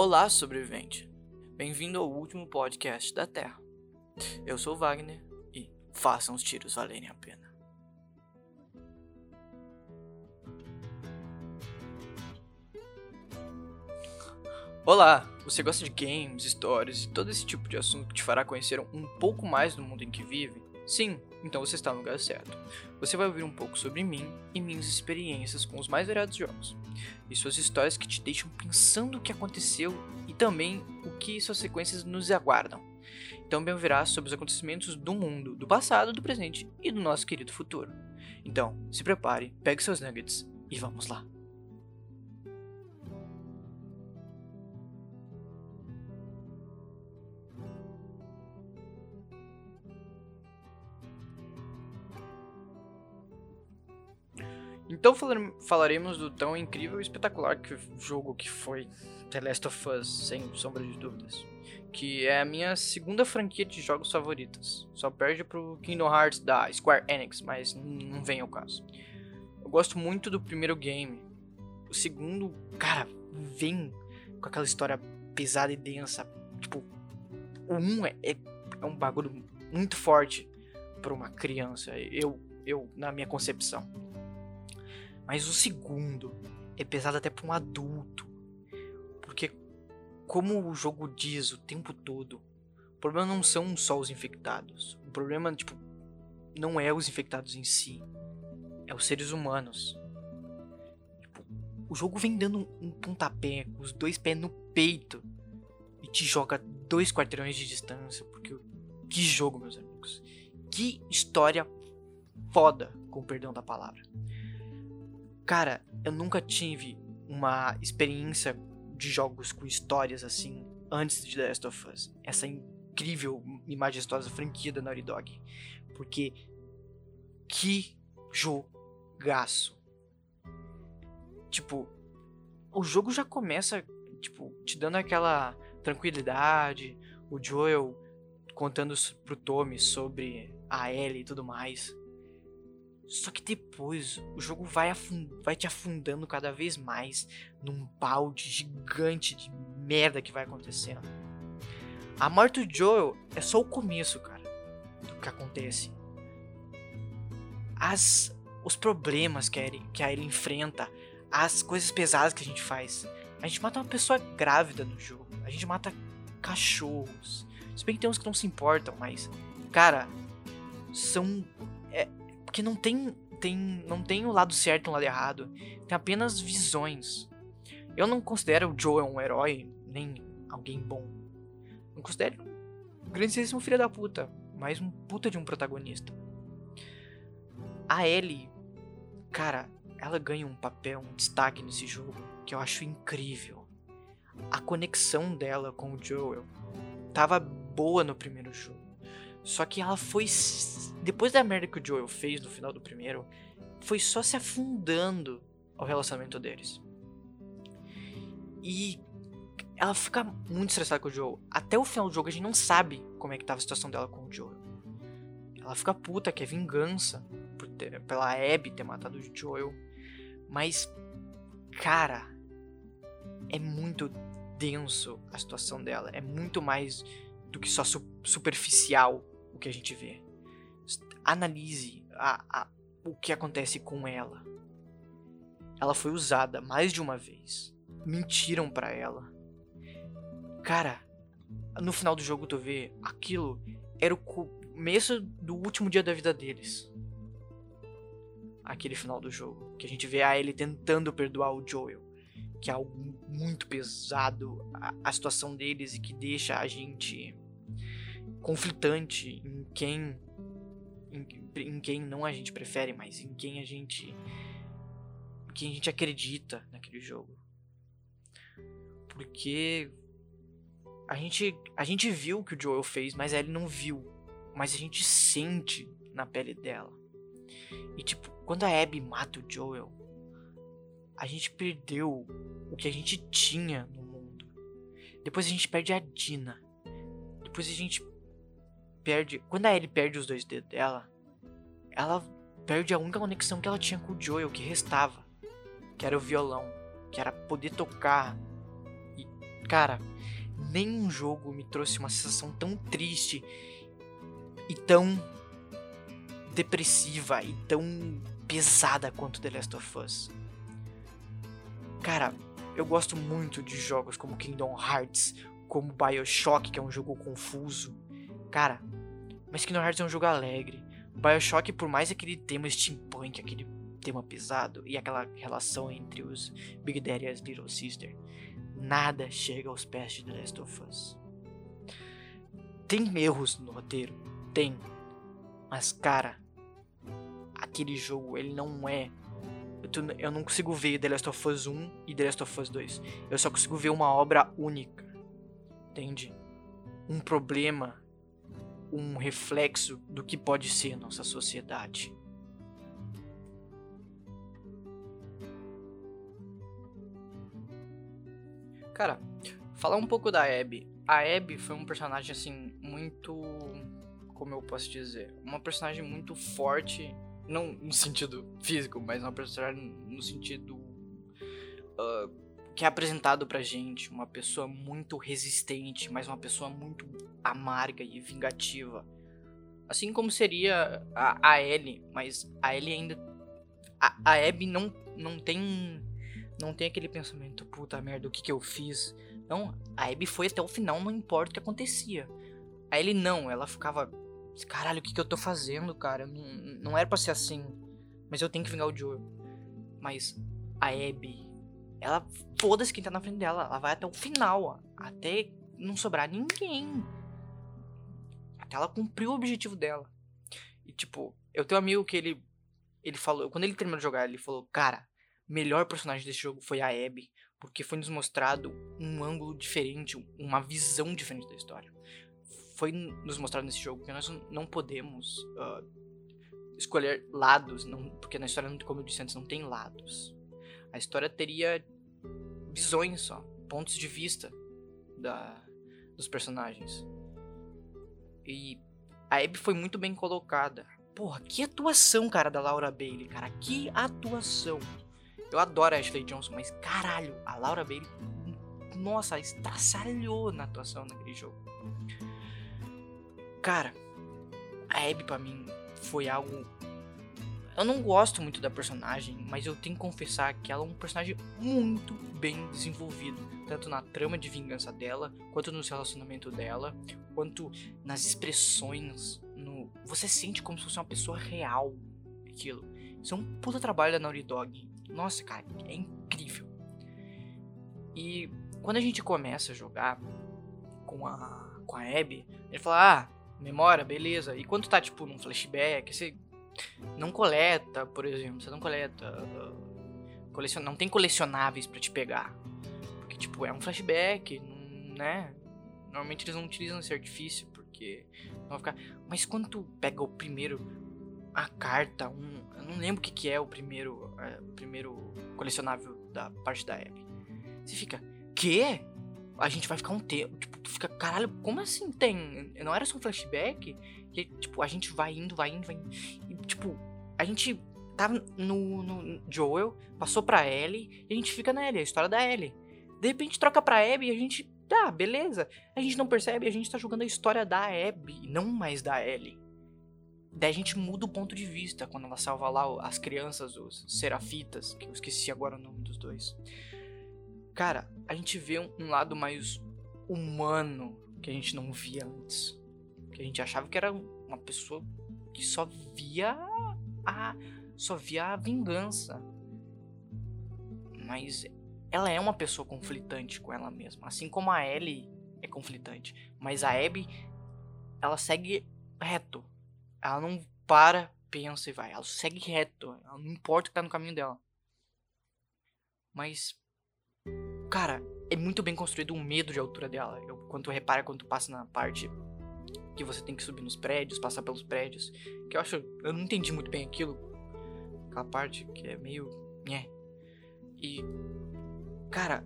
Olá, sobrevivente! Bem-vindo ao último podcast da Terra. Eu sou Wagner e façam os tiros valerem a pena. Olá! Você gosta de games, histórias e todo esse tipo de assunto que te fará conhecer um pouco mais do mundo em que vive? Sim, então você está no lugar certo. Você vai ouvir um pouco sobre mim e minhas experiências com os mais variados jogos, e suas histórias que te deixam pensando o que aconteceu e também o que suas sequências nos aguardam. Também ouvirá sobre os acontecimentos do mundo, do passado, do presente e do nosso querido futuro. Então, se prepare, pegue seus nuggets e vamos lá. Então falaremos do tão incrível e espetacular que jogo que foi The Last of Us, sem sombra de dúvidas. Que é a minha segunda franquia de jogos favoritas. Só perde pro Kingdom Hearts da Square Enix, mas não vem ao caso. Eu gosto muito do primeiro game. O segundo, cara, vem com aquela história pesada e densa. Tipo, o um é, é, é um bagulho muito forte para uma criança. Eu, eu, na minha concepção. Mas o segundo é pesado até para um adulto. Porque, como o jogo diz o tempo todo, o problema não são só os infectados. O problema, tipo, não é os infectados em si. É os seres humanos. Tipo, o jogo vem dando um pontapé com os dois pés no peito e te joga dois quarteirões de distância. Porque que jogo, meus amigos. Que história foda, com o perdão da palavra. Cara, eu nunca tive uma experiência de jogos com histórias assim antes de The Last of Us. Essa incrível e majestosa franquia da Naughty Dog. Porque que jogaço. Tipo, o jogo já começa, tipo, te dando aquela tranquilidade, o Joel contando pro Tommy sobre a Ellie e tudo mais. Só que depois o jogo vai, vai te afundando cada vez mais num balde gigante de merda que vai acontecendo. A morte do Joel é só o começo, cara, do que acontece. As, os problemas que a, Ellie, que a Ellie enfrenta, as coisas pesadas que a gente faz. A gente mata uma pessoa grávida no jogo. A gente mata cachorros. Se bem que tem uns que não se importam, mas, cara, são porque não tem, tem, não tem o lado certo e o lado errado. Tem apenas visões. Eu não considero o Joe um herói, nem alguém bom. Não considero um grandíssimo filho da puta, mas um puta de um protagonista. A Ellie, cara, ela ganha um papel, um destaque nesse jogo que eu acho incrível. A conexão dela com o Joel tava boa no primeiro jogo. Só que ela foi. Depois da merda que o Joel fez no final do primeiro, foi só se afundando ao relacionamento deles. E ela fica muito estressada com o Joel. Até o final do jogo a gente não sabe como é que tava a situação dela com o Joel. Ela fica puta, que é vingança por ter, pela Abby ter matado o Joel. Mas, cara, é muito denso a situação dela. É muito mais do que só su superficial o que a gente vê. Analise a, a, o que acontece com ela. Ela foi usada mais de uma vez. Mentiram para ela. Cara, no final do jogo tu vê aquilo era o começo do último dia da vida deles. Aquele final do jogo. Que a gente vê a ele tentando perdoar o Joel. Que é algo muito pesado a, a situação deles e que deixa a gente conflitante em quem em, em, quem não a gente prefere, mas em quem a gente em quem a gente acredita naquele jogo. Porque a gente a gente viu o que o Joel fez, mas ele não viu, mas a gente sente na pele dela. E tipo, quando a Abby mata o Joel, a gente perdeu o que a gente tinha no mundo. Depois a gente perde a Dina. Depois a gente perde. Quando a Ellie perde os dois dedos dela, ela perde a única conexão que ela tinha com o Joel, que restava. Que era o violão. Que era poder tocar. E, Cara, nenhum jogo me trouxe uma sensação tão triste e tão depressiva e tão pesada quanto The Last of Us. Cara, eu gosto muito de jogos como Kingdom Hearts, como BioShock, que é um jogo confuso. Cara, mas Kingdom Hearts é um jogo alegre. BioShock, por mais aquele tema steampunk, aquele tema pesado e aquela relação entre os Big Daddy e as Little Sister, nada chega aos pés de The Last of Us. Tem erros no roteiro, tem. Mas cara, aquele jogo ele não é eu não consigo ver The Last of Us 1 e The Last of Us 2. Eu só consigo ver uma obra única. Entende? Um problema, um reflexo do que pode ser nossa sociedade. Cara, falar um pouco da Abby. A Abby foi um personagem assim muito como eu posso dizer, uma personagem muito forte não no sentido físico, mas uma personagem no sentido uh, que é apresentado pra gente. Uma pessoa muito resistente, mas uma pessoa muito amarga e vingativa. Assim como seria a, a Ellie, mas a Ellie ainda. A, a Abby não, não tem. Não tem aquele pensamento, puta merda, o que, que eu fiz? Não, a Abby foi até o final, não importa o que acontecia. A Ellie não, ela ficava Caralho, o que, que eu tô fazendo, cara? Não, não era pra ser assim. Mas eu tenho que vingar o Joel. Mas a Abby, ela foda-se quem tá na frente dela. Ela vai até o final, ó, até não sobrar ninguém. Até ela cumprir o objetivo dela. E tipo, eu tenho um amigo que ele. Ele falou. Quando ele terminou de jogar, ele falou: Cara, melhor personagem desse jogo foi a Abby. Porque foi nos mostrado um ângulo diferente, uma visão diferente da história foi nos mostrado nesse jogo que nós não podemos uh, escolher lados, não, porque na história, como eu disse antes, não tem lados. A história teria visões só, pontos de vista da, dos personagens. E a Abby foi muito bem colocada. Porra, que atuação, cara, da Laura Bailey, cara. Que atuação. Eu adoro a Ashley Johnson, mas caralho, a Laura Bailey, nossa, estraçalhou na atuação naquele jogo. Cara, a Abby pra mim foi algo. Eu não gosto muito da personagem, mas eu tenho que confessar que ela é um personagem muito bem desenvolvido. Tanto na trama de vingança dela, quanto no relacionamento dela, quanto nas expressões. No... Você sente como se fosse uma pessoa real aquilo. Isso é um puta trabalho da Naughty Dog. Nossa, cara, é incrível. E quando a gente começa a jogar com a, com a Abby, ele fala: Ah, memória, beleza. E quando tá, tipo, num flashback, você não coleta, por exemplo, você não coleta. Uh, colecion... Não tem colecionáveis para te pegar. Porque, tipo, é um flashback, né? Normalmente eles não utilizam esse artifício, porque vai ficar. Mas quando tu pega o primeiro. A carta, um. Eu não lembro o que, que é o primeiro. É, o primeiro colecionável da parte da Abby. Você fica. Quê? a gente vai ficar um tempo. Tipo, tu fica, caralho, como assim tem? Não era só um flashback? E, tipo, a gente vai indo, vai indo, vai indo. Tipo, a gente tava no, no Joel, passou pra Ellie, e a gente fica na Ellie, a história da Ellie. De repente troca pra Abby e a gente. Tá, beleza. A gente não percebe, a gente tá jogando a história da Abby, não mais da Ellie. Daí a gente muda o ponto de vista quando ela salva lá as crianças, os serafitas, que eu esqueci agora o nome dos dois cara, a gente vê um lado mais humano que a gente não via antes. Que a gente achava que era uma pessoa que só via a só via a vingança. Mas ela é uma pessoa conflitante com ela mesma, assim como a Ellie é conflitante, mas a Abby ela segue reto. Ela não para, pensa e vai, ela segue reto, ela não importa o que tá no caminho dela. Mas Cara, é muito bem construído o medo de altura dela. Eu, quando tu repara quando tu passa na parte que você tem que subir nos prédios, passar pelos prédios. Que eu acho. Eu não entendi muito bem aquilo. Aquela parte que é meio. Né. E. Cara.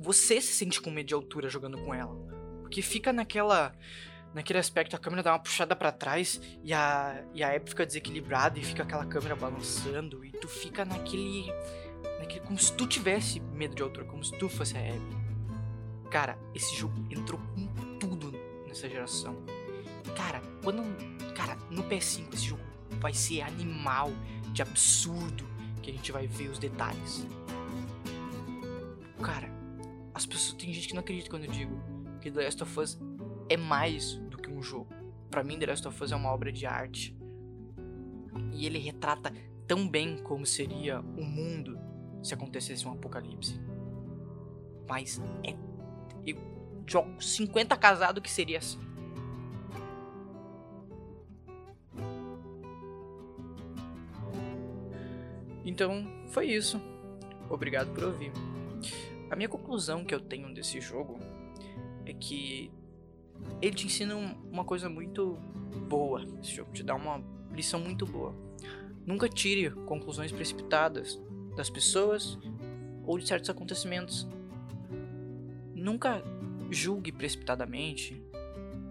Você se sente com medo de altura jogando com ela. Porque fica naquela. Naquele aspecto, a câmera dá uma puxada para trás e a, e a Abby fica desequilibrada e fica aquela câmera balançando e tu fica naquele naquele, como se tu tivesse medo de altura, como se tu fosse a Abby. Cara, esse jogo entrou nessa geração. Cara, quando. Cara, no PS5 esse jogo vai ser animal de absurdo que a gente vai ver os detalhes. Cara, as pessoas. Tem gente que não acredita quando eu digo que The Last of Us é mais do que um jogo. Para mim, The Last of Us é uma obra de arte. E ele retrata tão bem como seria o mundo se acontecesse um apocalipse. Mas é. Jogo 50 casado que seria assim. Então, foi isso. Obrigado por ouvir. A minha conclusão que eu tenho desse jogo é que ele te ensina uma coisa muito boa. Esse jogo te dá uma lição muito boa. Nunca tire conclusões precipitadas das pessoas ou de certos acontecimentos. Nunca julgue precipitadamente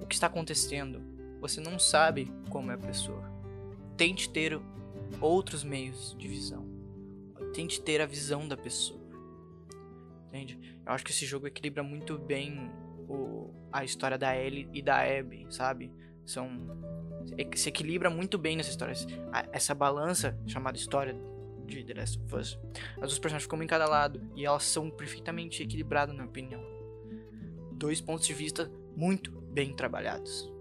o que está acontecendo. Você não sabe como é a pessoa. Tente ter outros meios de visão. Tente ter a visão da pessoa. Entende? Eu acho que esse jogo equilibra muito bem o, a história da Ellie e da Abby, sabe? São se equilibra muito bem nessa história. Essa balança chamada história de The Last of Us. As duas personagens ficam em cada lado e elas são perfeitamente equilibradas, na minha opinião. Dois pontos de vista muito bem trabalhados.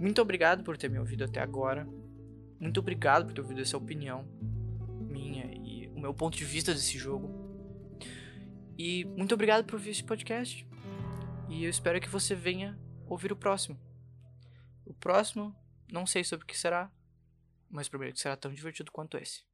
Muito obrigado por ter me ouvido até agora. Muito obrigado por ter ouvido essa opinião minha e o meu ponto de vista desse jogo. E muito obrigado por ouvir esse podcast. E eu espero que você venha ouvir o próximo. O próximo, não sei sobre o que será, mas prometo que será tão divertido quanto esse.